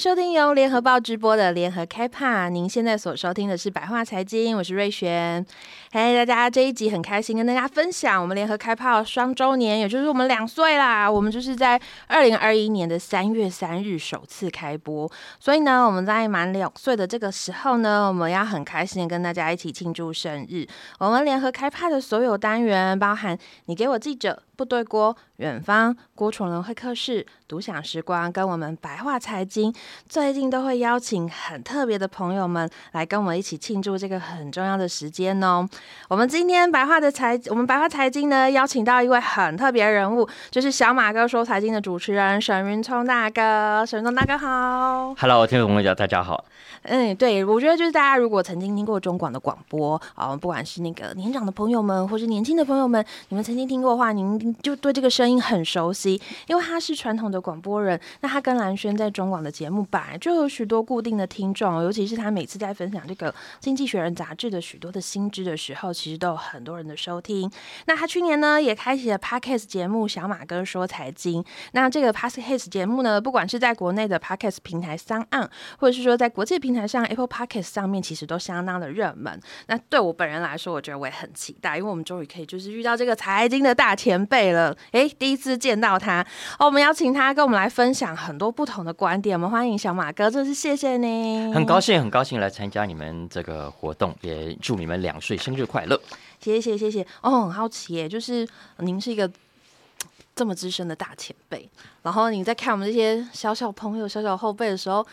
收听由联合报直播的联合开趴。您现在所收听的是白话财经，我是瑞璇。嗨，大家这一集很开心跟大家分享我们联合开炮双周年，也就是我们两岁啦。我们就是在二零二一年的三月三日首次开播，所以呢，我们在满两岁的这个时候呢，我们要很开心跟大家一起庆祝生日。我们联合开炮的所有单元，包含你给我记者、部队锅、远方、郭崇仁会客室、独享时光，跟我们白话财经，最近都会邀请很特别的朋友们来跟我们一起庆祝这个很重要的时间哦。我们今天白话的财，我们白话财经呢，邀请到一位很特别的人物，就是小马哥说财经的主持人沈云聪大哥。沈云聪大哥好，Hello，听众朋友大家好。嗯，对，我觉得就是大家如果曾经听过中广的广播啊，不管是那个年长的朋友们，或是年轻的朋友们，你们曾经听过的话，您就对这个声音很熟悉，因为他是传统的广播人。那他跟蓝轩在中广的节目本来就有许多固定的听众，尤其是他每次在分享这个《经济学人》杂志的许多的新知的时候，其实都有很多人的收听。那他去年呢也开启了 Podcast 节目《小马哥说财经》。那这个 Podcast 节目呢，不管是在国内的 Podcast 平台 SoundOn，或者是说在国际平台平台上 Apple Podcast 上面其实都相当的热门。那对我本人来说，我觉得我也很期待，因为我们终于可以就是遇到这个财经的大前辈了。哎，第一次见到他，哦，我们邀请他跟我们来分享很多不同的观点。我们欢迎小马哥，真是谢谢你。很高兴，很高兴来参加你们这个活动，也祝你们两岁生日快乐。谢谢，谢谢。哦，很好奇耶，就是您是一个这么资深的大前辈，然后你在看我们这些小小朋友、小小后辈的时候。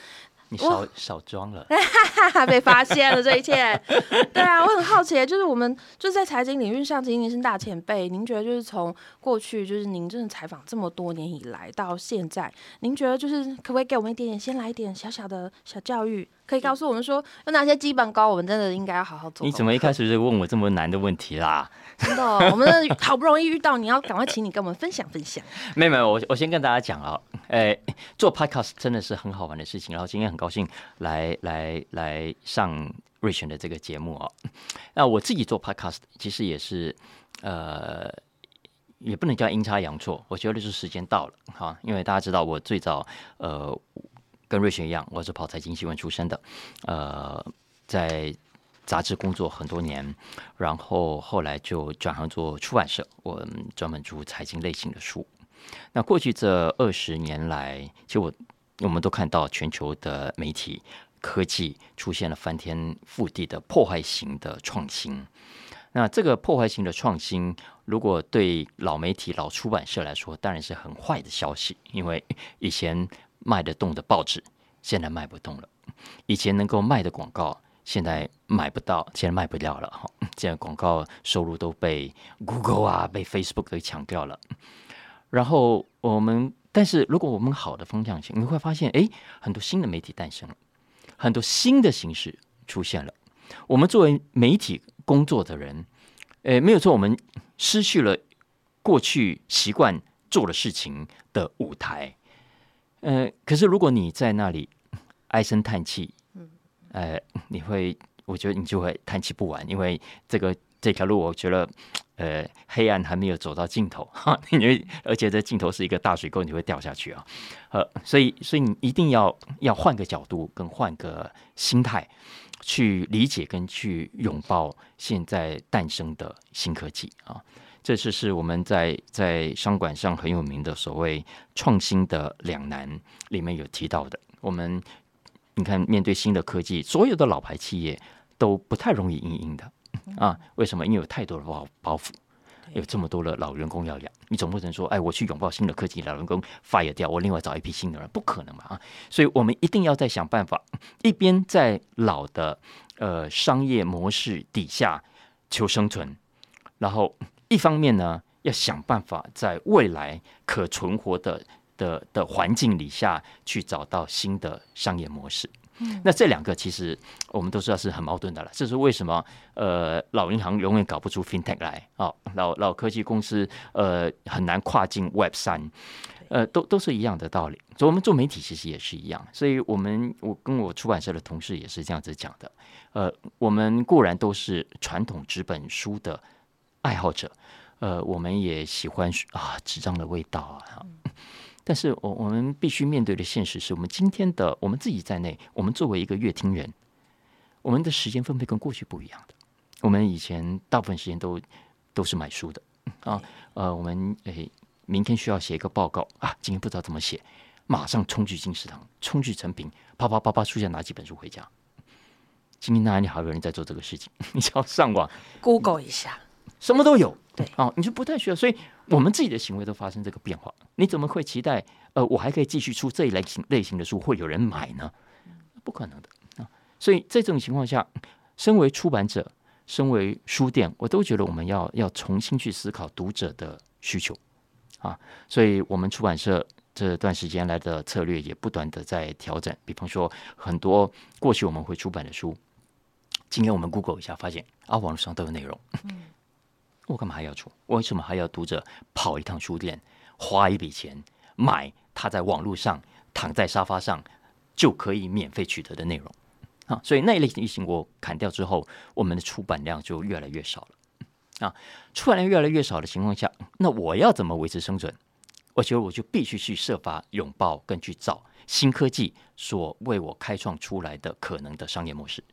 你少少装了，被发现了这一切。对啊，我很好奇，就是我们就是在财经领域上，仅仅是大前辈。您觉得就是从过去就是您真的采访这么多年以来到现在，您觉得就是可不可以给我们一点点，先来一点小小的小教育？可以告诉我们说有哪些基本功，我们真的应该要好好做。你怎么一开始就问我这么难的问题啦？真的，我们好不容易遇到，你要赶快请你跟我们分享分享。没有没有，我我先跟大家讲啊，哎，做 podcast 真的是很好玩的事情。然后今天很高兴来来来上瑞璇的这个节目啊。那我自己做 podcast 其实也是呃，也不能叫阴差阳错，我觉得就是时间到了哈。因为大家知道我最早呃。跟瑞璇一样，我是跑财经新闻出身的，呃，在杂志工作很多年，然后后来就转行做出版社，我专门出财经类型的书。那过去这二十年来，其实我我们都看到全球的媒体科技出现了翻天覆地的破坏型的创新。那这个破坏型的创新，如果对老媒体、老出版社来说，当然是很坏的消息，因为以前。卖得动的报纸，现在卖不动了；以前能够卖的广告，现在买不到，现在卖不掉了。哈，现在广告收入都被 Google 啊、被 Facebook 给抢掉了。然后我们，但是如果我们好的方向性，你会发现，哎，很多新的媒体诞生了，很多新的形式出现了。我们作为媒体工作的人，诶，没有错，我们失去了过去习惯做的事情的舞台。呃，可是如果你在那里唉声叹气，呃，你会，我觉得你就会叹气不完，因为这个这条路，我觉得，呃，黑暗还没有走到尽头 哈，因为而且这尽头是一个大水沟，你会掉下去啊，呃，所以，所以你一定要要换个角度，跟换个心态去理解跟去拥抱现在诞生的新科技啊。这就是我们在在商管上很有名的所谓创新的两难里面有提到的。我们你看，面对新的科技，所有的老牌企业都不太容易应应的啊。为什么？因为有太多的包包袱，有这么多的老员工要养，你总不能说，哎，我去拥抱新的科技，老员工 fire 掉，我另外找一批新的人，不可能嘛啊！所以我们一定要在想办法，一边在老的呃商业模式底下求生存，然后。一方面呢，要想办法在未来可存活的的的环境底下去找到新的商业模式。嗯、那这两个其实我们都知道是很矛盾的了。这是为什么？呃，老银行永远搞不出 FinTech 来啊、哦，老老科技公司呃很难跨进 Web 三，呃，都都是一样的道理。所以我们做媒体其实也是一样。所以我们我跟我出版社的同事也是这样子讲的。呃，我们固然都是传统纸本书的爱好者，呃，我们也喜欢啊纸张的味道啊。但是我我们必须面对的现实是我们今天的我们自己在内，我们作为一个乐听人，我们的时间分配跟过去不一样的。我们以前大部分时间都都是买书的啊，呃，我们诶明天需要写一个报告啊，今天不知道怎么写，马上冲去金石堂，冲去成品，啪啪啪啪，书架拿几本书回家。今天哪里还有人在做这个事情？你只要上网 Google 一下，什么都有。对哦，你就不太需要，所以我们自己的行为都发生这个变化。你怎么会期待呃，我还可以继续出这一类型类型的书，会有人买呢？不可能的啊！所以在这种情况下，身为出版者，身为书店，我都觉得我们要要重新去思考读者的需求啊。所以我们出版社这段时间来的策略也不断的在调整。比方说，很多过去我们会出版的书，今天我们 Google 一下，发现啊，网络上都有内容。我干嘛还要出？为什么还要读者跑一趟书店，花一笔钱买他在网络上躺在沙发上就可以免费取得的内容啊？所以那一类型疫情我砍掉之后，我们的出版量就越来越少了啊。出版量越来越少的情况下，那我要怎么维持生存？我觉得我就必须去设法拥抱跟去找新科技所为我开创出来的可能的商业模式。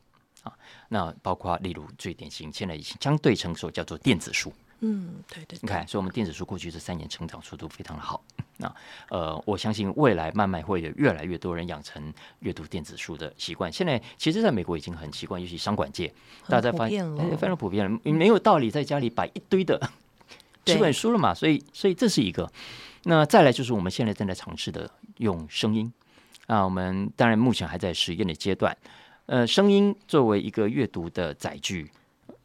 啊，那包括例如最典型，现在已经相对成熟，叫做电子书。嗯，对对，对。你看，所以我们电子书过去这三年成长速度非常的好。那呃，我相信未来慢慢会有越来越多人养成阅读电子书的习惯。现在其实在美国已经很习惯，尤其商管界，大家发现非常普遍了。你没有道理在家里摆一堆的纸 本书了嘛？所以，所以这是一个。那再来就是我们现在正在尝试的用声音啊，我们当然目前还在实验的阶段。呃，声音作为一个阅读的载具，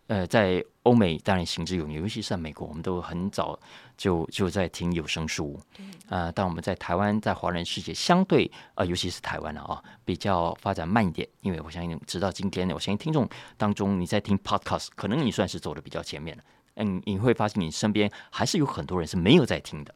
呃，在欧美当然行之有年，尤其是在美国，我们都很早就就在听有声书。啊、呃，但我们在台湾，在华人世界相对啊、呃，尤其是台湾了啊，比较发展慢一点。因为我相信，直到今天，我相信听众当中，你在听 Podcast，可能你算是走的比较前面了。嗯，你会发现你身边还是有很多人是没有在听的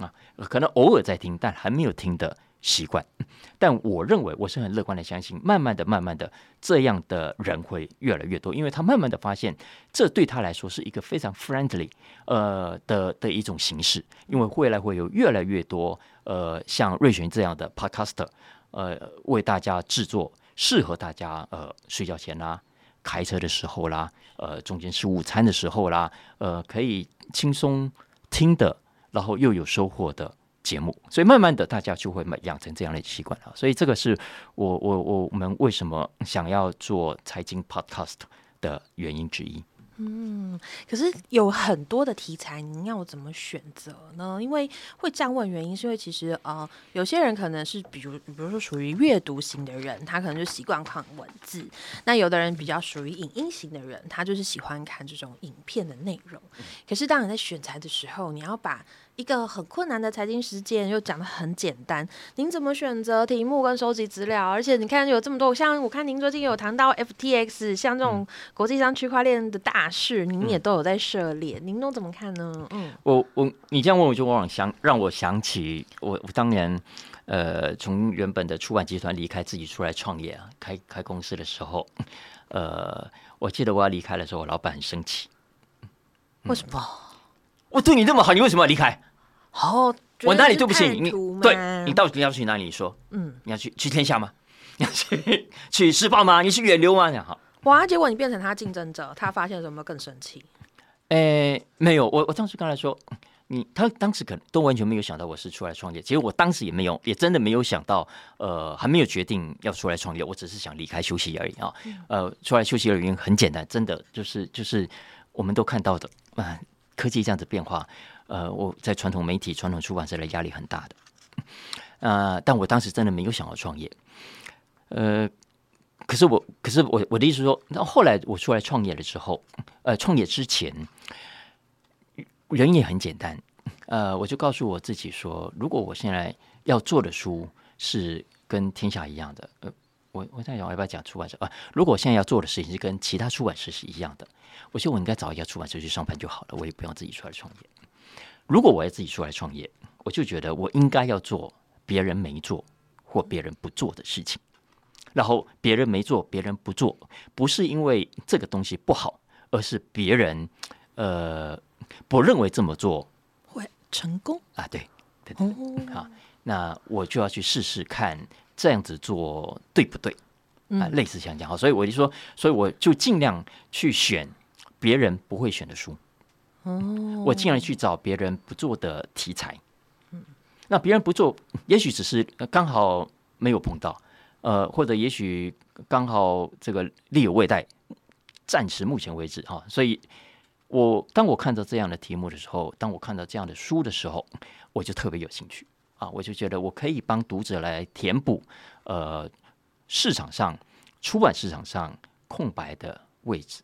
啊，可能偶尔在听，但还没有听的。习惯，但我认为我是很乐观的，相信慢慢的、慢慢的，这样的人会越来越多，因为他慢慢的发现，这对他来说是一个非常 friendly 呃的的一种形式，因为未来会有越来越多呃像瑞璇这样的 podcaster 呃为大家制作适合大家呃睡觉前啦、开车的时候啦、呃中间吃午餐的时候啦，呃可以轻松听的，然后又有收获的。节目，所以慢慢的大家就会养成这样的习惯了。所以这个是我我我们为什么想要做财经 Podcast 的原因之一。嗯，可是有很多的题材，您要怎么选择呢？因为会这样问，原因是因为其实呃，有些人可能是比如比如说属于阅读型的人，他可能就习惯看文字；那有的人比较属于影音型的人，他就是喜欢看这种影片的内容。可是当你在选材的时候，你要把一个很困难的财经实践又讲的很简单，您怎么选择题目跟收集资料？而且你看有这么多，像我看您最近有谈到 FTX，像这种国际上区块链的大事，您也都有在涉猎，您都怎么看呢？嗯，我我你这样问我就往往想让我想起我我当年呃从原本的出版集团离开，自己出来创业啊，开开公司的时候，呃，我记得我要离开的时候，我老板很生气，为什么？我对你那么好，你为什么要离开？哦，我哪里对不起你？你对你到底要去哪里？你说，嗯，你要去去天下吗？你要去去时报吗？你去远流吗？这样好。哇，结果你变成他竞争者，他发现有没有更生气？诶、欸，没有，我我当时刚才说，你他当时可能都完全没有想到我是出来创业。其实我当时也没有，也真的没有想到，呃，还没有决定要出来创业。我只是想离开休息而已啊。呃，出来休息的原因很简单，真的就是就是我们都看到的啊、呃，科技这样子变化。呃，我在传统媒体、传统出版社的压力很大的，呃，但我当时真的没有想要创业，呃，可是我，可是我，我的意思说，那后来我出来创业了之后，呃，创业之前，原因也很简单，呃，我就告诉我自己说，如果我现在要做的书是跟天下一样的，呃，我我在想我要不要讲出版社啊？如果我现在要做的事情是跟其他出版社是一样的，我觉得我应该找一家出版社去上班就好了，我也不用自己出来创业。如果我要自己出来创业，我就觉得我应该要做别人没做或别人不做的事情。然后别人没做，别人不做，不是因为这个东西不好，而是别人呃不认为这么做会成功啊？对对对，对，好，那我就要去试试看这样子做对不对啊？类似像这样，所以我就说，所以我就尽量去选别人不会选的书，我竟然去找别人不做的题材，那别人不做，也许只是刚好没有碰到。呃，或者也许刚好这个力有未逮，暂时目前为止哈，所以我当我看到这样的题目的时候，当我看到这样的书的时候，我就特别有兴趣啊，我就觉得我可以帮读者来填补呃市场上出版市场上空白的位置。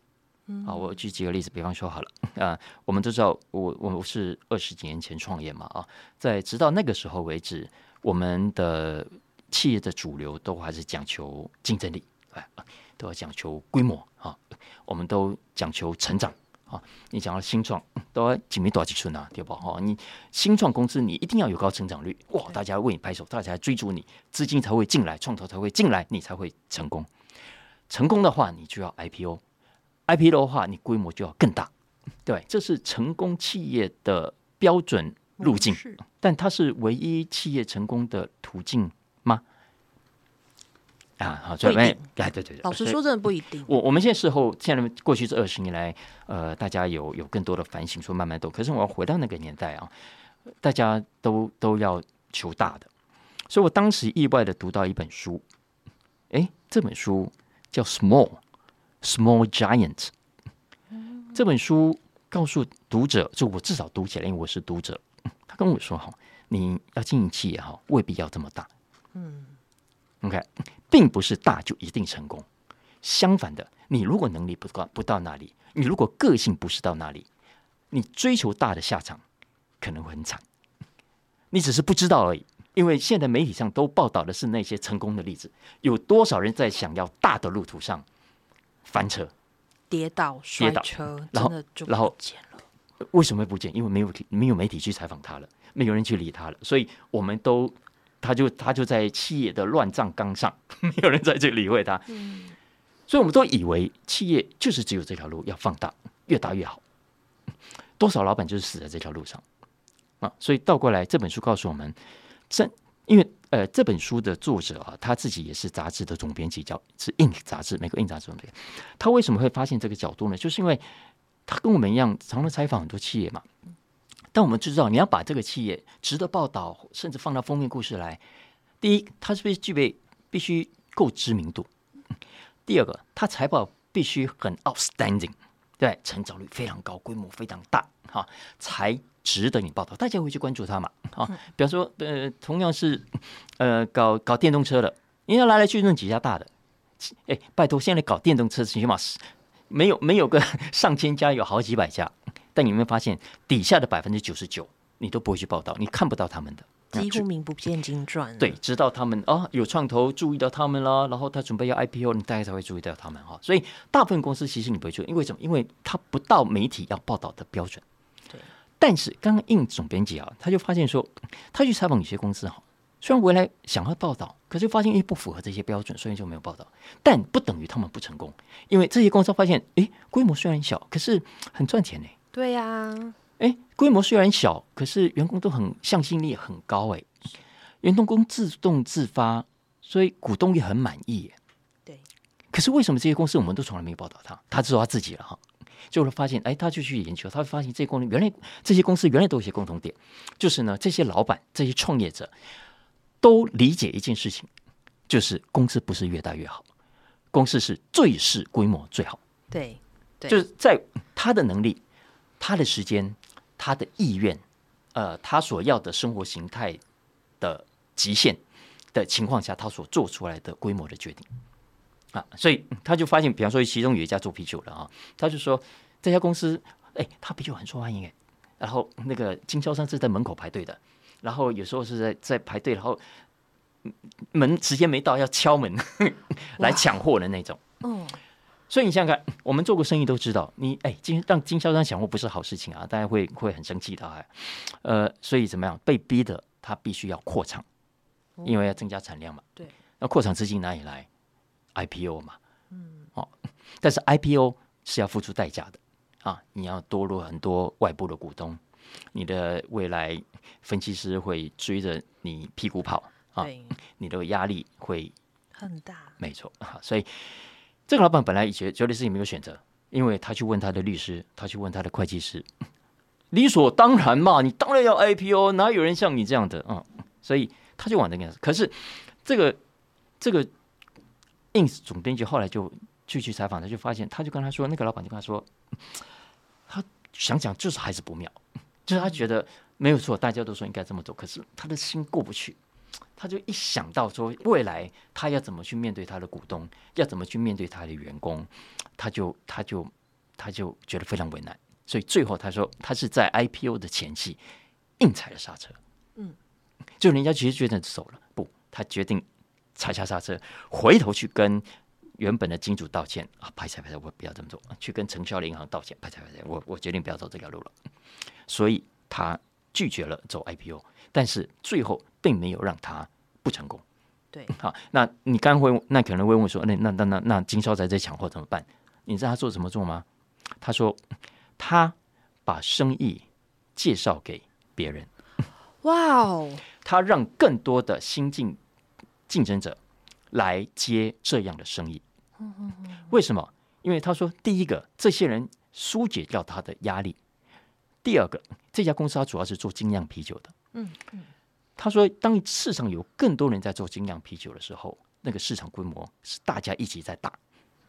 啊，我举几个例子，比方说好了啊，我们都知道我我是二十几年前创业嘛啊，在直到那个时候为止，我们的。企业的主流都还是讲求竞争力，哎，都要讲求规模啊，我们都讲求成长啊。你讲到新创，都要紧密多少几寸啊，对不？哈，你新创公司你一定要有高成长率，哇，大家为你拍手，大家追逐你，资金才会进来，创投才会进来，你才会成功。成功的话，你就要 IPO，IPO 的话，你规模就要更大，对，这是成功企业的标准路径，但它是唯一企业成功的途径。吗？啊，好，准备哎，对对对，老实说，真的不一定。我我们现在事后，现在过去这二十年来，呃，大家有有更多的反省，说慢慢都。可是我要回到那个年代啊，大家都都要求大的，所以我当时意外的读到一本书，哎，这本书叫《Small Small Giant》。这本书告诉读者，就我至少读起来，因为我是读者，他跟我说：“哈，你要经营企业哈，未必要这么大。”嗯，OK，并不是大就一定成功。相反的，你如果能力不高不到那里，你如果个性不是到那里，你追求大的下场可能会很惨。你只是不知道而已。因为现在媒体上都报道的是那些成功的例子，有多少人在想要大的路途上翻车、跌倒、摔车，然后然后为什么会不见？因为没有没有媒体去采访他了，没有人去理他了，所以我们都。他就他就在企业的乱葬岗上，没有人再去理会他。所以我们都以为企业就是只有这条路要放大，越大越好。多少老板就是死在这条路上啊！所以倒过来，这本书告诉我们，正因为呃，这本书的作者啊，他自己也是杂志的总编辑，叫是 Inc 杂志，美国硬杂志总编。他为什么会发现这个角度呢？就是因为他跟我们一样，常常采访很多企业嘛。但我们知道，你要把这个企业值得报道，甚至放到封面故事来。第一，它是不是具备必须够知名度？第二个，它财报必须很 outstanding，对，成长率非常高，规模非常大，哈，才值得你报道。大家会去关注它嘛？啊，比方说，呃，同样是呃搞搞电动车的，人家来来去去那几家大的，哎，拜托，现在搞电动车起码是没有没有个 上千家，有好几百家。但你有没有发现，底下的百分之九十九，你都不会去报道，你看不到他们的，几乎名不见经传。对，直到他们啊有创投注意到他们了，然后他准备要 IPO，你大概才会注意到他们哈。所以大部分公司其实你不会注意，因为什么？因为他不到媒体要报道的标准。对。但是刚刚应总编辑啊，他就发现说，他去采访有些公司哈，虽然回来想要报道，可是发现因为不符合这些标准，所以就没有报道。但不等于他们不成功，因为这些公司发现，诶，规模虽然小，可是很赚钱呢。对呀、啊，哎，规模虽然小，可是员工都很向心力很高，哎，员工自动自发，所以股东也很满意。对，可是为什么这些公司我们都从来没有报道他？他知道他自己了哈，就会发现，哎，他就去研究，他会发现这些公司原来这些公司原来都有一些共同点，就是呢，这些老板、这些创业者都理解一件事情，就是公司不是越大越好，公司是最是规模最好。对，对，就是在他的能力。他的时间，他的意愿，呃，他所要的生活形态的极限的情况下，他所做出来的规模的决定啊，所以他就发现，比方说，其中有一家做啤酒的啊，他就说这家公司，哎，他啤酒很受欢迎哎，然后那个经销商是在门口排队的，然后有时候是在在排队，然后门时间没到要敲门 来抢货的那种。嗯，所以你想想看，我们做过生意都知道，你哎，经让经销商抢货不是好事情啊，大家会会很生气的哎。呃，所以怎么样？被逼的他必须要扩厂，因为要增加产量嘛。对，那扩厂资金哪里来？IPO 嘛。嗯，哦，但是 IPO 是要付出代价的啊，你要多入很多外部的股东。你的未来分析师会追着你屁股跑啊，你的压力会很大，没错啊。所以这个老板本来也觉觉得自己没有选择，因为他去问他的律师，他去问他的会计师，理所当然嘛，你当然要 IPO，哪有人像你这样的啊？所以他就往这个样子。可是这个这个 ins 总编辑后来就去去采访，他就发现，他就跟他说，那个老板就跟他说，他想想就是还是不妙。就是他觉得没有错，大家都说应该这么做，可是他的心过不去，他就一想到说未来他要怎么去面对他的股东，要怎么去面对他的员工，他就他就他就觉得非常为难，所以最后他说他是在 IPO 的前期硬踩了刹车，嗯，就人家其实决定走了，不，他决定踩下刹车，回头去跟原本的金主道歉啊，拍谢拍谢，我不要这么做，去跟承销的银行道歉，拍谢拍谢，我我决定不要走这条路了。所以他拒绝了走 IPO，但是最后并没有让他不成功。对，好，那你刚会那可能会问说，那那那那那经销在这抢货怎么办？你知道他做什么做吗？他说他把生意介绍给别人。哇哦！他让更多的新进竞争者来接这样的生意。为什么？因为他说，第一个，这些人疏解掉他的压力。第二个，这家公司它主要是做精酿啤酒的。嗯嗯，他说，当市场有更多人在做精酿啤酒的时候，那个市场规模是大家一起在打，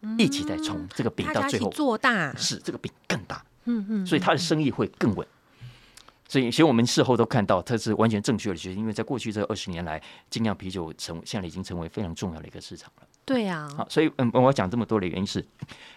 嗯、一起在冲这个饼，到最后做大，是这个饼更大。嗯嗯，所以他的生意会更稳。所以，其实我们事后都看到，它是完全正确的决定，因为在过去这二十年来，精酿啤酒成现在已经成为非常重要的一个市场了。对呀，好，所以嗯，我要讲这么多的原因是，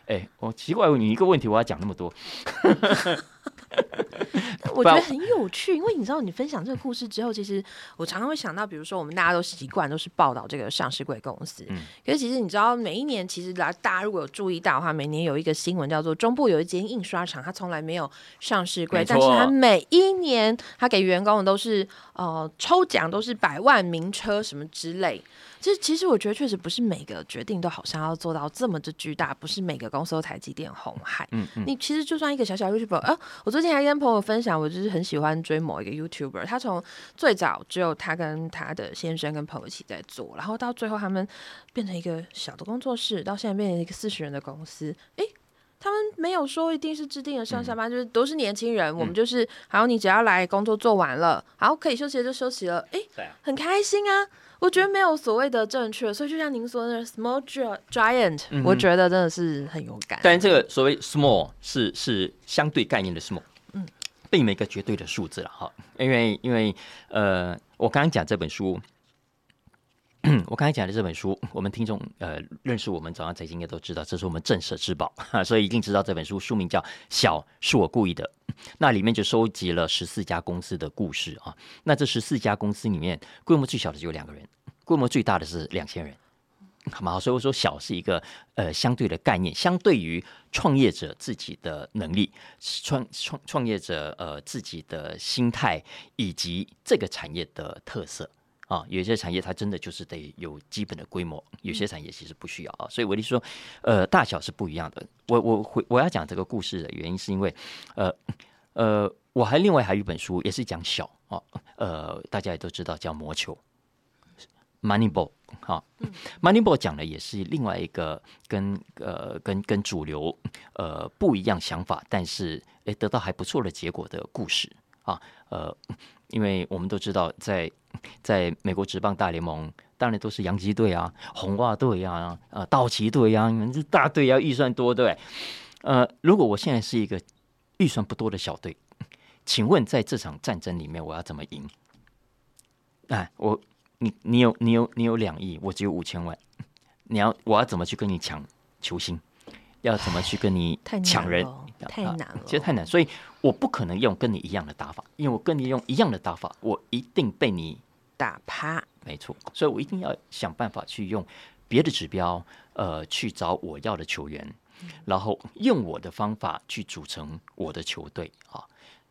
哎，我奇怪你一个问题，我要讲那么多。我觉得很有趣，因为你知道，你分享这个故事之后，其实我常常会想到，比如说我们大家都习惯都是报道这个上市贵公司，嗯，可是其实你知道，每一年其实来大家如果有注意到的话，每年有一个新闻叫做中部有一间印刷厂，它从来没有上市贵，但是它每一年它给员工的都是呃抽奖，都是百万名车什么之类。其实，其实我觉得确实不是每个决定都好像要做到这么的巨大，不是每个公司都台积电、红海。嗯嗯。你其实就算一个小小 YouTuber，啊，我最近还跟朋友分享，我就是很喜欢追某一个 YouTuber，他从最早只有他跟他的先生跟朋友一起在做，然后到最后他们变成一个小的工作室，到现在变成一个四十人的公司。诶，他们没有说一定是制定了上下班，嗯、就是都是年轻人，我们就是，好，你只要来工作做完了，好，可以休息了就休息了，诶，很开心啊。我觉得没有所谓的正确，所以就像您说的 small giant，、嗯、我觉得真的是很勇敢。但是这个所谓 small 是是相对概念的 small，嗯，并没一个绝对的数字了哈。因为因为呃，我刚刚讲这本书，我刚才讲的这本书，我们听众呃认识我们早上财经应该都知道，这是我们镇社之宝，所以一定知道这本书书名叫《小是我故意的》，那里面就收集了十四家公司的故事啊。那这十四家公司里面，规模最小的只有两个人。规模最大的是两千人，好吗？所以我说小是一个呃相对的概念，相对于创业者自己的能力、创创创业者呃自己的心态以及这个产业的特色啊，有些产业它真的就是得有基本的规模，有些产业其实不需要啊。所以我就说，呃，大小是不一样的。我我会我要讲这个故事的原因是因为，呃呃，我还另外还有一本书也是讲小啊，呃，大家也都知道叫魔球。Moneyball，哈，Moneyball 讲的也是另外一个跟呃跟跟主流呃不一样想法，但是诶得到还不错的结果的故事啊，呃，因为我们都知道在在美国职棒大联盟，当然都是洋基队啊、红袜队啊、呃道奇队啊，你们这大队啊预算多对，呃，如果我现在是一个预算不多的小队，请问在这场战争里面我要怎么赢？哎，我。你你有你有你有两亿，我只有五千万，你要我要怎么去跟你抢球星？要怎么去跟你抢人？太难了，啊，其实太难，所以我不可能用跟你一样的打法，因为我跟你用一样的打法，我一定被你打趴。没错。所以我一定要想办法去用别的指标，呃，去找我要的球员，然后用我的方法去组成我的球队啊。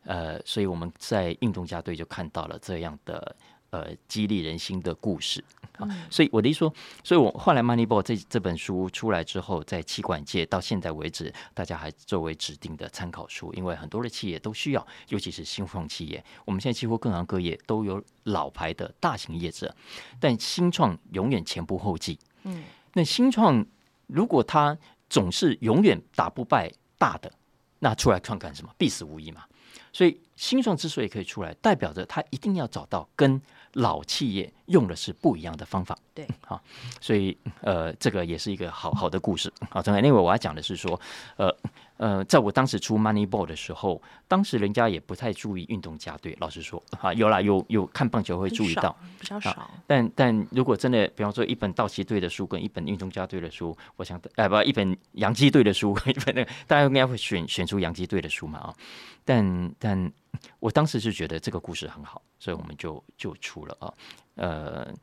呃，所以我们在运动家队就看到了这样的呃激励人心的故事啊。所以我的意思说，所以我后来《Moneyball》这这本书出来之后，在企管界到现在为止，大家还作为指定的参考书，因为很多的企业都需要，尤其是新创企业。我们现在几乎各行各业都有老牌的大型业者，但新创永远前仆后继。嗯，那新创如果他总是永远打不败大的，那出来创干什么？必死无疑嘛。所以新创之所以可以出来，代表着他一定要找到跟老企业用的是不一样的方法。对，好，所以呃，这个也是一个好好的故事。好，另外我要讲的是说，呃。呃，在我当时出 Moneyball 的时候，当时人家也不太注意运动家队。老实说，啊，有啦，有有看棒球会注意到，比较少。啊、但但如果真的，比方说一本道奇队的书跟一本运动家队的书，我想，哎不，一本洋基队的书，一本那个，大家应该会选选出洋基队的书嘛啊。但但我当时是觉得这个故事很好，所以我们就就出了啊。呃，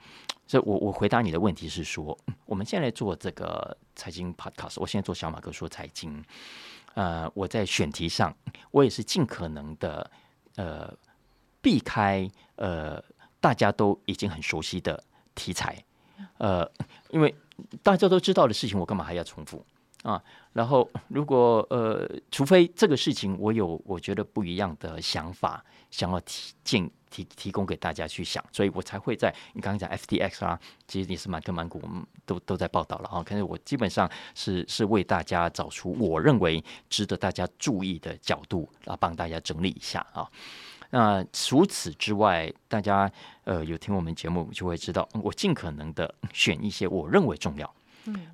所以我我回答你的问题是说，我们现在做这个财经 Podcast，我现在做小马哥说财经。呃，我在选题上，我也是尽可能的，呃，避开呃大家都已经很熟悉的题材，呃，因为大家都知道的事情，我干嘛还要重复啊？然后，如果呃，除非这个事情我有我觉得不一样的想法，想要提进。提提供给大家去想，所以我才会在你刚刚讲 FTX 啊，其实你是满跟满谷，我们都都在报道了啊。可是我基本上是是为大家找出我认为值得大家注意的角度，啊帮大家整理一下啊。那除此之外，大家呃有听我们节目就会知道，我尽可能的选一些我认为重要，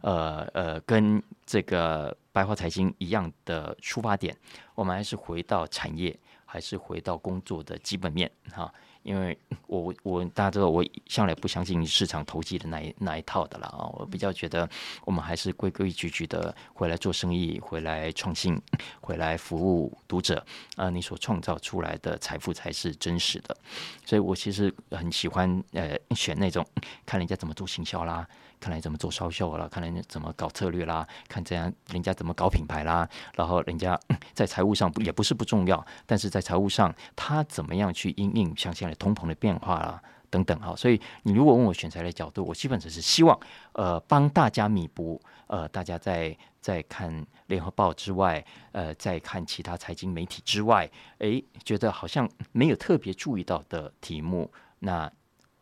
呃呃，跟这个白话财经一样的出发点，我们还是回到产业。还是回到工作的基本面哈，因为我我大家知道，我向来不相信市场投机的那一那一套的了啊，我比较觉得我们还是规规矩矩的回来做生意，回来创新，回来服务读者啊，你所创造出来的财富才是真实的，所以我其实很喜欢呃选那种看人家怎么做行销啦。看来怎么做销售了，看来怎么搞策略啦，看这样人家怎么搞品牌啦，然后人家 在财务上也不是不重要，但是在财务上他怎么样去应应像现在通膨的变化啦等等哈，所以你如果问我选材的角度，我基本上是希望呃帮大家弥补呃大家在在看联合报之外，呃在看其他财经媒体之外，诶觉得好像没有特别注意到的题目那。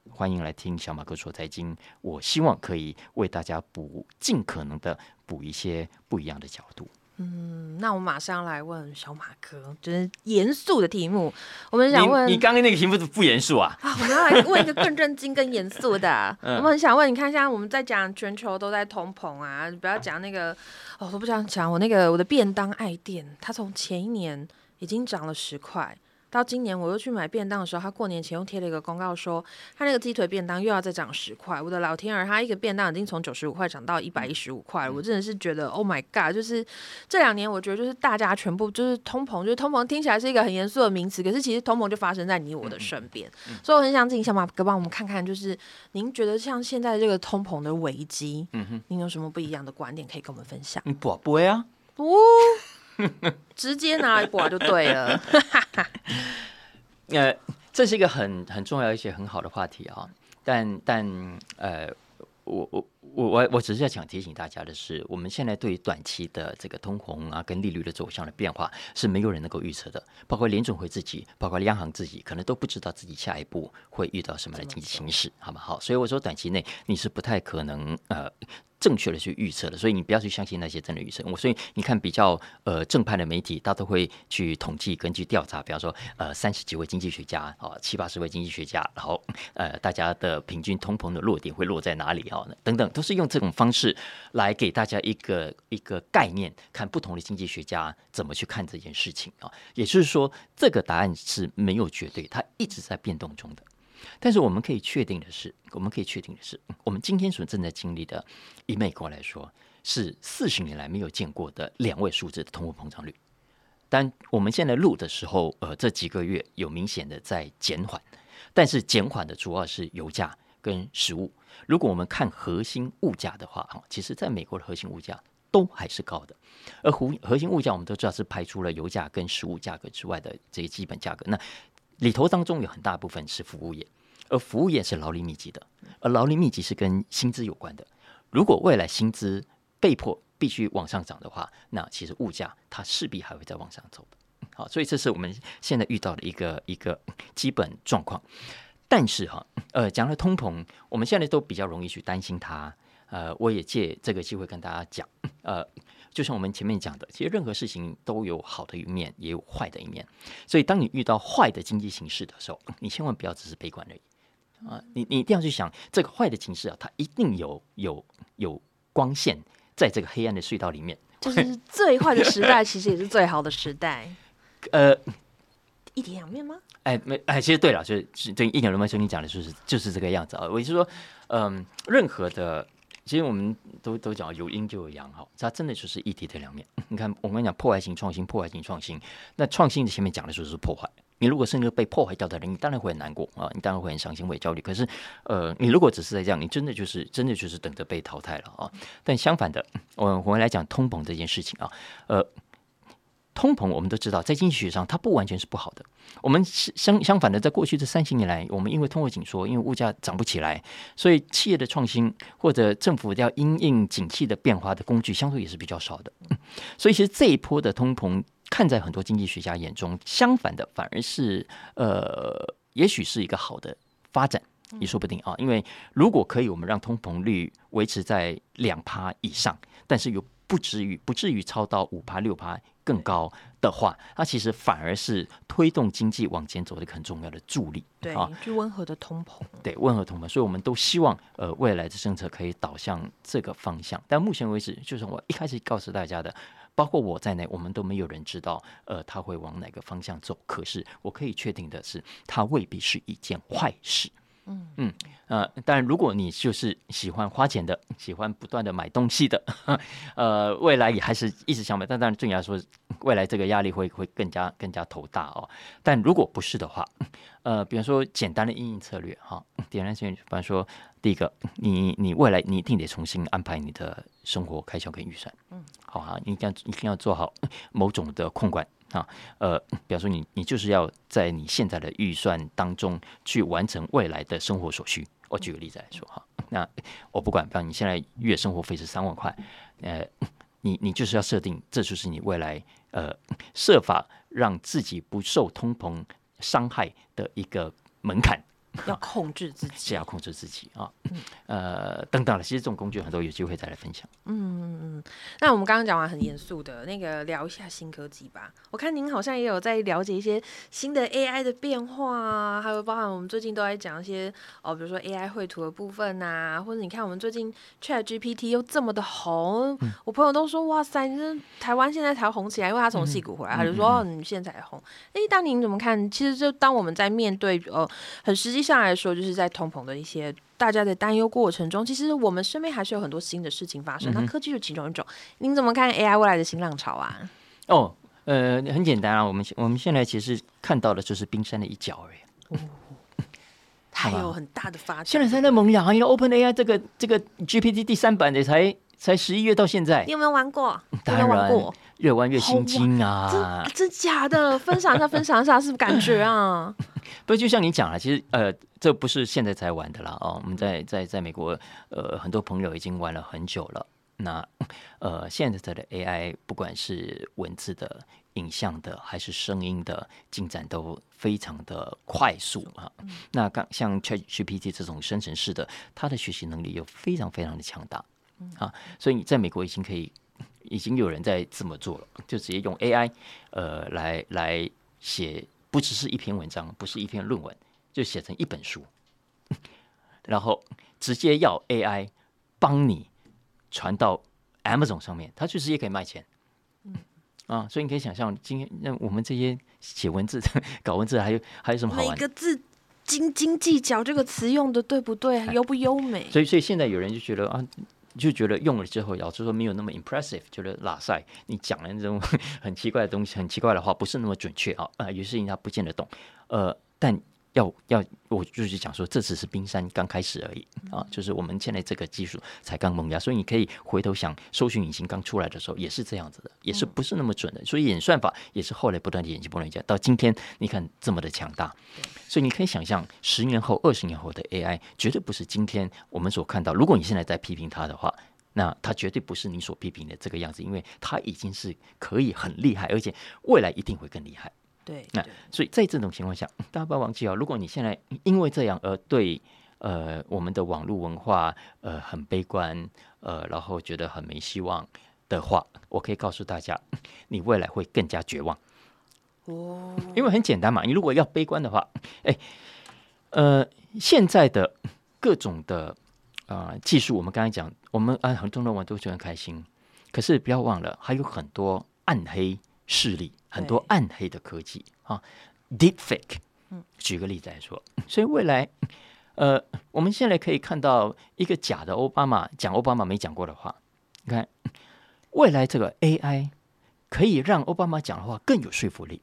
欢迎来听小马哥说财经，我希望可以为大家补，尽可能的补一些不一样的角度。嗯，那我马上来问小马哥，就是严肃的题目。我们想问你，你刚刚那个题目是不严肃啊？啊，我们要来问一个更正经、更严肃的。嗯、我们很想问，你看，现在我们在讲全球都在通膨啊，你不要讲那个，哦，我不想讲我那个我的便当爱店，它从前一年已经涨了十块。到今年我又去买便当的时候，他过年前又贴了一个公告说，他那个鸡腿便当又要再涨十块。我的老天儿，他一个便当已经从九十五块涨到一百一十五块了。我真的是觉得，Oh my God！就是这两年，我觉得就是大家全部就是通膨，就是通膨听起来是一个很严肃的名词，可是其实通膨就发生在你我的身边。嗯嗯、所以我很想请小马哥帮我们看看，就是您觉得像现在这个通膨的危机，嗯哼，您有什么不一样的观点可以跟我们分享？不不会啊，哦。直接拿来刮就对了。呃，这是一个很很重要一些很好的话题啊。但但呃，我我我我我只是要想提醒大家的是，我们现在对于短期的这个通膨啊跟利率的走向的变化是没有人能够预测的，包括联准会自己，包括央行自己，可能都不知道自己下一步会遇到什么样的经济形势，好吗好？所以我说短期内你是不太可能呃。正确的去预测的，所以你不要去相信那些真的预测。我所以你看比较呃正派的媒体，他都会去统计，根据调查，比方说呃三十几位经济学家啊，七八十位经济学家，然后呃大家的平均通膨的落点会落在哪里啊？等等，都是用这种方式来给大家一个一个概念，看不同的经济学家怎么去看这件事情啊。也就是说，这个答案是没有绝对，它一直在变动中的。但是我们可以确定的是，我们可以确定的是，我们今天所正在经历的，以美国来说，是四十年来没有见过的两位数字的通货膨胀率。但我们现在录的时候，呃，这几个月有明显的在减缓，但是减缓的主要是油价跟食物。如果我们看核心物价的话，哈，其实在美国的核心物价都还是高的。而核核心物价我们都知道是排除了油价跟食物价格之外的这些基本价格。那里头当中有很大部分是服务业，而服务业是劳力密集的，而劳力密集是跟薪资有关的。如果未来薪资被迫必须往上涨的话，那其实物价它势必还会再往上走。好，所以这是我们现在遇到的一个一个基本状况。但是哈，呃，讲了通膨，我们现在都比较容易去担心它。呃，我也借这个机会跟大家讲，呃，就像我们前面讲的，其实任何事情都有好的一面，也有坏的一面。所以当你遇到坏的经济形势的时候，你千万不要只是悲观而已啊！你你一定要去想，这个坏的形势啊，它一定有有有光线在这个黑暗的隧道里面。就是最坏的时代，其实也是最好的时代。呃，一体两面吗？哎，没哎，其实对了，就是对一点都没错，你讲的就是就是这个样子啊。我就是说，嗯，任何的，其实我们都都讲有阴就有阳哈，它真的就是一体的两面。你看，我跟你讲破坏性创新，破坏性创新，那创新的前面讲的就是破坏。你如果是那个被破坏掉的人，你当然会很难过啊，你当然会很伤心，会焦虑。可是，呃，你如果只是在这样，你真的就是真的就是等着被淘汰了啊。但相反的，我我们来讲通膨这件事情啊，呃。通膨，我们都知道，在经济学上，它不完全是不好的。我们相相反的，在过去这三十年来，我们因为通货紧缩，因为物价涨不起来，所以企业的创新或者政府要因应景气的变化的工具，相对也是比较少的。所以，其实这一波的通膨，看在很多经济学家眼中，相反的反而是呃，也许是一个好的发展，也说不定啊。因为如果可以，我们让通膨率维持在两趴以上，但是又不至于不至于超到五趴六趴。更高的话，它其实反而是推动经济往前走的很重要的助力。对啊，就温和的通膨。对，温和通膨，所以我们都希望呃未来的政策可以导向这个方向。但目前为止，就是我一开始告诉大家的，包括我在内，我们都没有人知道呃它会往哪个方向走。可是我可以确定的是，它未必是一件坏事。嗯嗯呃，但如果你就是喜欢花钱的，喜欢不断的买东西的，呃，未来也还是一直想买，但当然正要说，未来这个压力会会更加更加头大哦。但如果不是的话，呃，比方说简单的因应策略哈，简单策略，比方说第一个，你你未来你一定得重新安排你的生活开销跟预算，嗯，好啊，你一定要一定要做好某种的控管。啊，呃，比方说你你就是要在你现在的预算当中去完成未来的生活所需。我举个例子来说哈，那我不管，比方你现在月生活费是三万块，呃，你你就是要设定，这就是你未来呃设法让自己不受通膨伤害的一个门槛。要控制自己，是要控制自己啊，呃，等等了。其实这种工具很多，有机会再来分享。嗯嗯嗯。那我们刚刚讲完很严肃的那个，聊一下新科技吧。我看您好像也有在了解一些新的 AI 的变化啊，还有包含我们最近都在讲一些哦，比如说 AI 绘图的部分呐、啊，或者你看我们最近 ChatGPT 又这么的红，嗯、我朋友都说哇塞，这台湾现在才红起来，因为他从戏骨回来，嗯、他就说哦，你现在才红。哎，当您怎么看？其实就当我们在面对呃很实际。上来说，就是在通膨的一些大家的担忧过程中，其实我们身边还是有很多新的事情发生。那、嗯、科技就其中一种。您怎么看 AI 未来的新浪潮啊？哦，呃，很简单啊，我们我们现在其实看到的就是冰山的一角而已。哦，还有很大的发展。现在在在萌芽，因为 OpenAI 这个这个 GPT 第三版的才才十一月到现在，你有没有玩过？当然，有没有玩过？越玩越心惊啊！真假的？分享一下，分享一下，是不是感觉啊？不，就像你讲了，其实呃，这不是现在才玩的啦哦。我们在在在美国，呃，很多朋友已经玩了很久了。那呃，现在的 AI，不管是文字的、影像的，还是声音的，进展都非常的快速啊。那刚像 ChatGPT 这种生成式的，它的学习能力又非常非常的强大啊。所以你在美国已经可以，已经有人在这么做了，就直接用 AI 呃来来写。不只是一篇文章，不是一篇论文，就写成一本书，然后直接要 AI 帮你传到 Amazon 上面，它确实也可以卖钱。嗯啊，所以你可以想象，今天那我们这些写文字的、搞文字的还有还有什么好玩？每个字斤斤计较，这个词用的对不对？优不优美？所以，所以现在有人就觉得啊。就觉得用了之后，老师说没有那么 impressive，觉得拉塞，你讲的那种 很奇怪的东西，很奇怪的话，不是那么准确啊。啊、呃，有些事情他不见得懂。呃，但要要，我就是讲说，这只是冰山刚开始而已啊，就是我们现在这个技术才刚萌芽，所以你可以回头想，搜寻引擎刚出来的时候也是这样子的，也是不是那么准的，所以演算法也是后来不断的演进，不断演进，到今天你看这么的强大，所以你可以想象，十年后、二十年后的 AI 绝对不是今天我们所看到。如果你现在在批评它的话，那它绝对不是你所批评的这个样子，因为它已经是可以很厉害，而且未来一定会更厉害。对，那所以在这种情况下，大家不要忘记哦。如果你现在因为这样而对呃我们的网络文化呃很悲观呃，然后觉得很没希望的话，我可以告诉大家，你未来会更加绝望。哦，因为很简单嘛，你如果要悲观的话，哎，呃，现在的各种的啊、呃、技术，我们刚才讲，我们啊很多人玩都觉得很开心，可是不要忘了，还有很多暗黑势力。很多暗黑的科技啊，Deepfake。举个例子来说，所以未来，呃，我们现在可以看到一个假的奥巴马讲奥巴马没讲过的话。你看，未来这个 AI 可以让奥巴马讲的话更有说服力。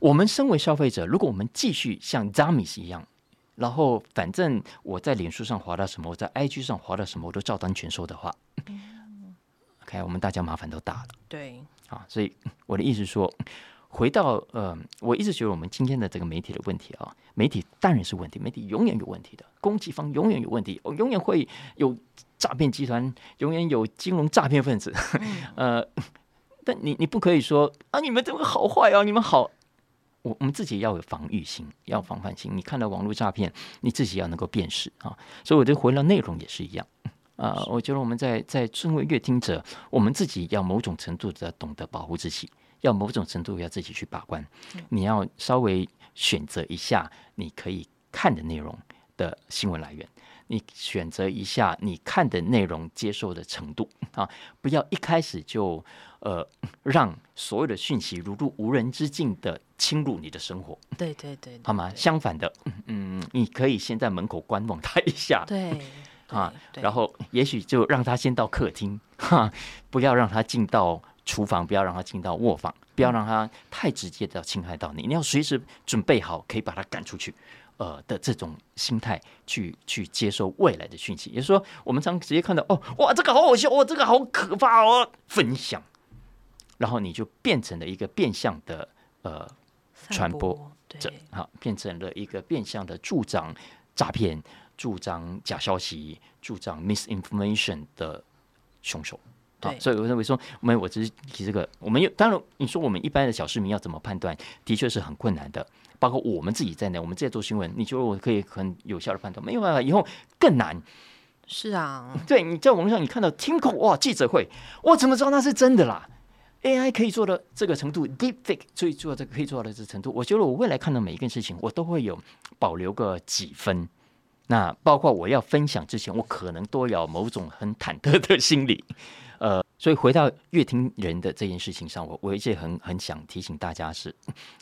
我们身为消费者，如果我们继续像 Dummies 一样，然后反正我在脸书上划到什么，我在 IG 上划到什么，我都照单全收的话，OK，我们大家麻烦都大了。对。啊，所以我的意思是说，回到呃，我一直觉得我们今天的这个媒体的问题啊，媒体当然是问题，媒体永远有问题的，攻击方永远有问题，永远会有诈骗集团，永远有金融诈骗分子，呃，但你你不可以说啊，你们这么好坏啊，你们好，我我们自己要有防御心，要防范心，你看到网络诈骗，你自己要能够辨识啊，所以我觉得回到内容也是一样。啊、呃，我觉得我们在在身为阅听者，我们自己要某种程度的懂得保护自己，要某种程度要自己去把关。你要稍微选择一下你可以看的内容的新闻来源，你选择一下你看的内容接受的程度啊，不要一开始就呃让所有的讯息如入无人之境的侵入你的生活。对对对，对，好吗？相反的，嗯，你可以先在门口观望他一下。对。啊，然后也许就让他先到客厅，哈，不要让他进到厨房，不要让他进到卧房，不要让他太直接的侵害到你。你要随时准备好可以把他赶出去，呃的这种心态去去接受未来的讯息。也就是说，我们常直接看到哦，哇，这个好好笑，哇，这个好可怕哦，分享，然后你就变成了一个变相的呃传播者，好，变成了一个变相的助长诈骗。助长假消息、助长 misinformation 的凶手，啊，所以我认为说，没有，我只是提这个。我们有，当然，你说我们一般的小市民要怎么判断，的确是很困难的。包括我们自己在内，我们在做新闻，你觉得我可以很有效的判断？没有办法，以后更难。是啊，对，你在网络上你看到 TIMCO 哇记者会，我怎么知道那是真的啦？AI 可以做到这个程度，Deepfake 可以做到这个可以做到的这个程度，我觉得我未来看到每一件事情，我都会有保留个几分。那包括我要分享之前，我可能都有某种很忐忑的心理，呃，所以回到乐听人的这件事情上，我我一直很很想提醒大家是，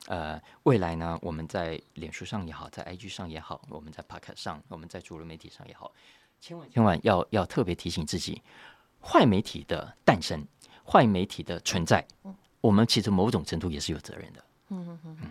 呃，未来呢，我们在脸书上也好，在 IG 上也好，我们在 Podcast 上，我们在主流媒体上也好，千万千万要要特别提醒自己，坏媒体的诞生，坏媒体的存在，我们其实某种程度也是有责任的。嗯嗯嗯嗯，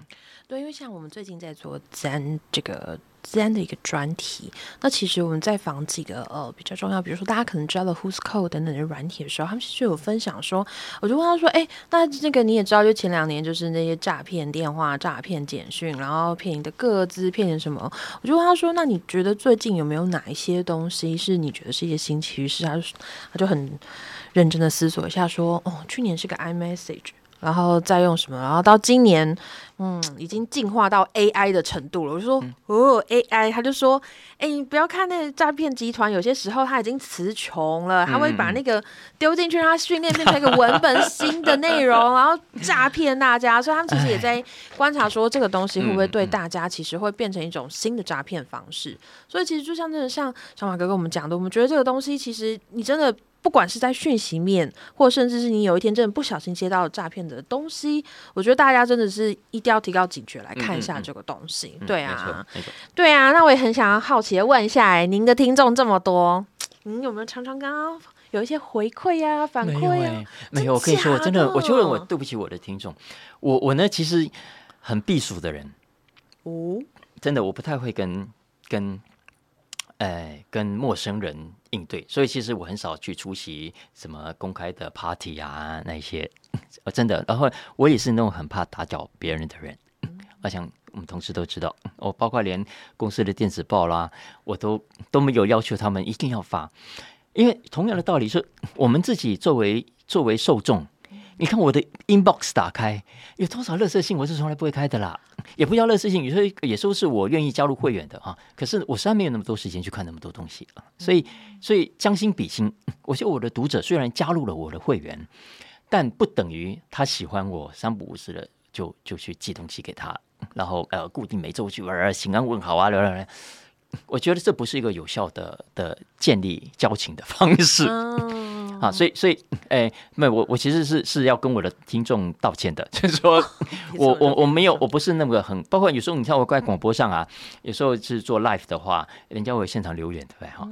对，因为像我们最近在做自然这个自然的一个专题，那其实我们在访几个呃比较重要，比如说大家可能知道了 Who's Code 等等的软体的时候，他们其实有分享说，我就问他说，哎，那这个你也知道，就前两年就是那些诈骗电话、诈骗简讯，然后骗你的个资，骗你什么？我就问他说，那你觉得最近有没有哪一些东西是你觉得是一些新趋势？他就他就很认真的思索一下说，哦，去年是个 iMessage。然后再用什么？然后到今年，嗯，已经进化到 AI 的程度了。我就说，哦，AI，他就说，哎，你不要看那个诈骗集团，有些时候他已经词穷了，他会把那个丢进去，让他训练变成一个文本新的内容，然后诈骗大家。所以他们其实也在观察说，这个东西会不会对大家其实会变成一种新的诈骗方式。所以其实就像真的像小马哥跟我们讲的，我们觉得这个东西其实你真的。不管是在讯息面，或甚至是你有一天真的不小心接到诈骗的东西，我觉得大家真的是一定要提高警觉来看一下这个东西。嗯嗯嗯、对啊，对啊。那我也很想要好奇的问一下，哎，您的听众这么多，您有没有常常刚刚有一些回馈呀、啊、反馈呀、啊？没有，我可以说，我真的，我觉得我对不起我的听众。我我呢，其实很避暑的人。哦，真的我不太会跟跟。哎，跟陌生人应对，所以其实我很少去出席什么公开的 party 啊，那些，真的。然后我也是那种很怕打搅别人的人。我想我们同事都知道，我包括连公司的电子报啦，我都都没有要求他们一定要发，因为同样的道理是，我们自己作为作为受众。你看我的 inbox 打开有多少垃圾信，我是从来不会开的啦，也不叫乐视性，有时候也说是我愿意加入会员的啊。可是我实在没有那么多时间去看那么多东西啊，所以所以将心比心，我觉得我的读者虽然加入了我的会员，但不等于他喜欢我三不五时的就就去寄东西给他，然后呃固定每周去玩请安问好啊，聊聊聊。我觉得这不是一个有效的的建立交情的方式。啊，所以所以，哎，没有我我其实是是要跟我的听众道歉的，就是说 我我我没有我不是那么很，包括有时候你看我在广播上啊，有时候是做 live 的话，人家会现场留言，对不对哈？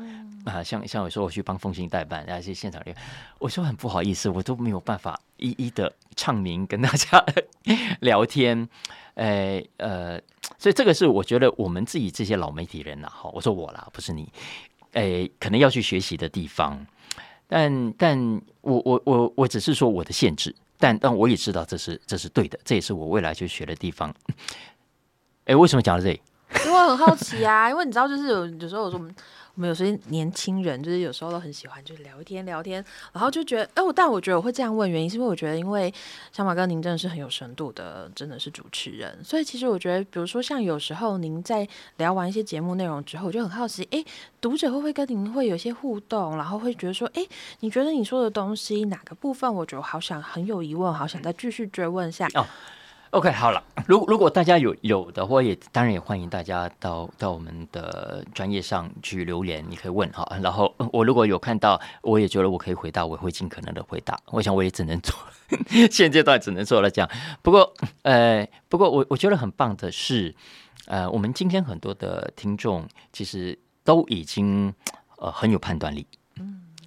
啊，像像有时候我去帮凤馨代班，然后去现场留言，我说很不好意思，我都没有办法一一的唱名跟大家聊天，哎呃，所以这个是我觉得我们自己这些老媒体人呐，哈，我说我啦，不是你，诶，可能要去学习的地方。但但我我我我只是说我的限制，但但我也知道这是这是对的，这也是我未来去学的地方。哎，为什么讲到这里？因为我很好奇啊，因为你知道，就是有有时候我说我们。我们有些年轻人，就是有时候都很喜欢，就是聊天聊天，然后就觉得，哎，我但我觉得我会这样问，原因是因为我觉得，因为小马哥您真的是很有深度的，真的是主持人，所以其实我觉得，比如说像有时候您在聊完一些节目内容之后，我就很好奇，哎，读者会不会跟您会有一些互动，然后会觉得说，哎，你觉得你说的东西哪个部分，我觉得好想很有疑问，好想再继续追问一下。OK，好了，如如果大家有有的话，也当然也欢迎大家到到我们的专业上去留言，你可以问哈。然后我如果有看到，我也觉得我可以回答，我会尽可能的回答。我想我也只能做，现阶段只能做了这样。不过呃，不过我我觉得很棒的是，呃，我们今天很多的听众其实都已经呃很有判断力。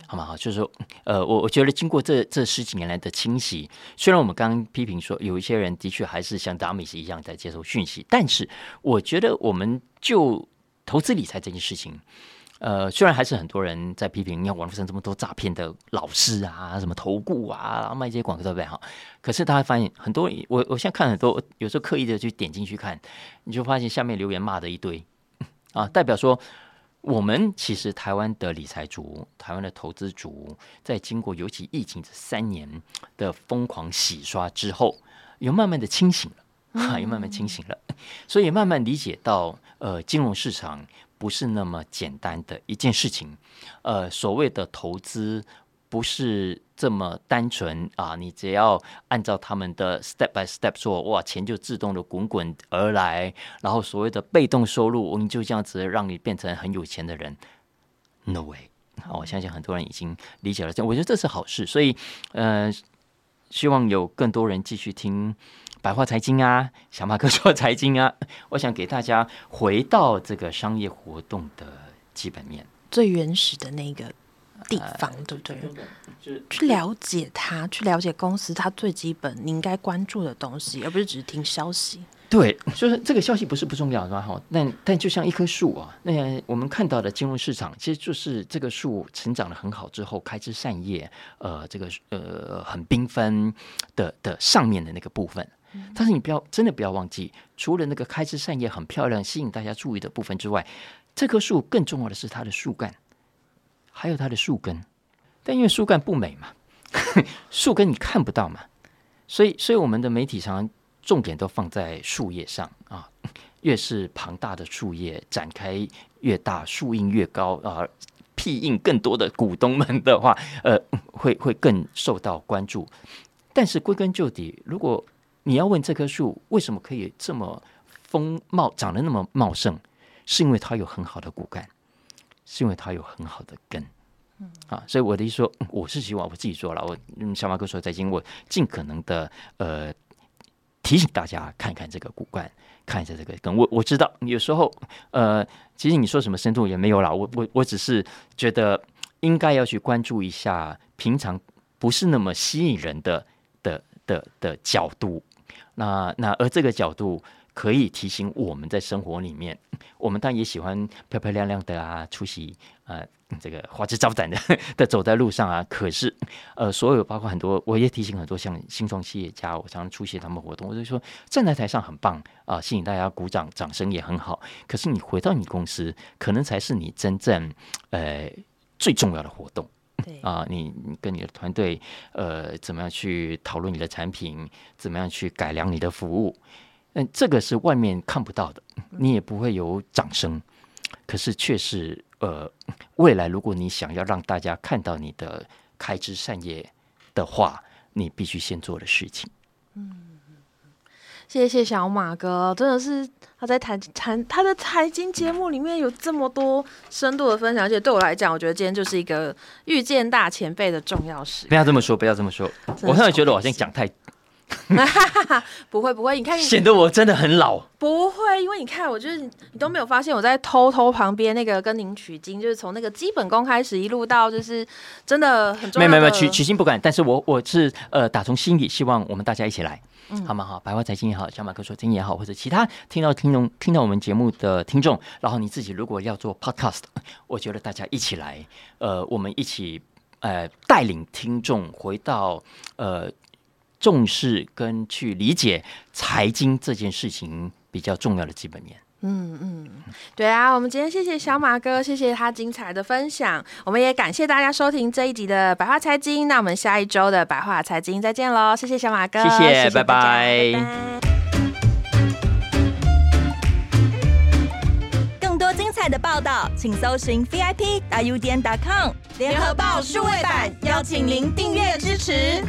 好吗？就是说，呃，我我觉得经过这这十几年来的清洗，虽然我们刚刚批评说有一些人的确还是像达米斯一样在接受讯息，但是我觉得我们就投资理财这件事情，呃，虽然还是很多人在批评，你看网络上这么多诈骗的老师啊，什么投顾啊，卖这些广告对不对？哈，可是大家发现很多，我我现在看很多，有时候刻意的去点进去看，你就发现下面留言骂的一堆 啊，代表说。我们其实台湾的理财族，台湾的投资族，在经过尤其疫情这三年的疯狂洗刷之后，又慢慢的清醒了，哈，又慢慢清醒了，所以慢慢理解到，呃，金融市场不是那么简单的一件事情，呃，所谓的投资。不是这么单纯啊！你只要按照他们的 step by step 做，哇，钱就自动的滚滚而来，然后所谓的被动收入，我们就这样子让你变成很有钱的人。No way！我相信很多人已经理解了这，我觉得这是好事。所以，呃，希望有更多人继续听百话财经啊，小马哥说财经啊。我想给大家回到这个商业活动的基本面，最原始的那个。地方对不对？去了解它，去了解公司，它最基本你应该关注的东西，而不是只是听消息。对，就是这个消息不是不重要，的哈但但就像一棵树啊，那我们看到的金融市场，其实就是这个树成长的很好之后，开枝散叶，呃，这个呃很缤纷的的上面的那个部分。但是你不要真的不要忘记，除了那个开枝散叶很漂亮、吸引大家注意的部分之外，这棵树更重要的是它的树干。还有它的树根，但因为树干不美嘛，树根你看不到嘛，所以所以我们的媒体常常重点都放在树叶上啊，越是庞大的树叶展开越大，树荫越高啊，庇荫更多的股东们的话，呃，会会更受到关注。但是归根究底，如果你要问这棵树为什么可以这么丰茂，长得那么茂盛，是因为它有很好的骨干。是因为它有很好的根，嗯啊，所以我的意思说，我是希望我自己做了。我嗯，小马哥说，再见，我尽可能的呃提醒大家看看这个骨干，看一下这个根。我我知道有时候呃，其实你说什么深度也没有啦。我我我只是觉得应该要去关注一下平常不是那么吸引人的的的的角度。那那而这个角度可以提醒我们在生活里面，我们当然也喜欢漂漂亮亮的啊，出席呃这个花枝招展的 的走在路上啊。可是呃，所有包括很多，我也提醒很多像新创企业家，我常常出席他们活动，我就说站在台上很棒啊，吸引大家鼓掌，掌声也很好。可是你回到你公司，可能才是你真正呃最重要的活动。对啊，你你跟你的团队，呃，怎么样去讨论你的产品？怎么样去改良你的服务？嗯，这个是外面看不到的，你也不会有掌声。可是却是，呃，未来如果你想要让大家看到你的开枝散叶的话，你必须先做的事情。嗯。谢谢小马哥，真的是他在谈谈他的财经节目里面有这么多深度的分享，而且对我来讲，我觉得今天就是一个遇见大前辈的重要时。不要这么说，不要这么说，我突然觉得我好像讲太。不会不会，你看显得我真的很老。不会，因为你看，我就是你都没有发现我在偷偷旁边那个跟您取经，就是从那个基本功开始一路到就是真的很重要。没有没有取取经不敢，但是我我是呃打从心里希望我们大家一起来。嗯，好吗？好，白话财经也好，小马哥说经也好，或者其他听到听众听到我们节目的听众，然后你自己如果要做 podcast，我觉得大家一起来，呃，我们一起呃带领听众回到呃重视跟去理解财经这件事情比较重要的基本面。嗯嗯，对啊，我们今天谢谢小马哥，谢谢他精彩的分享。我们也感谢大家收听这一集的百话财经。那我们下一周的百话财经再见喽！谢谢小马哥，谢谢，谢谢拜拜。拜拜。更多精彩的报道，请搜寻 VIP 大 U 点 com 联合报数位版，邀请您订阅支持。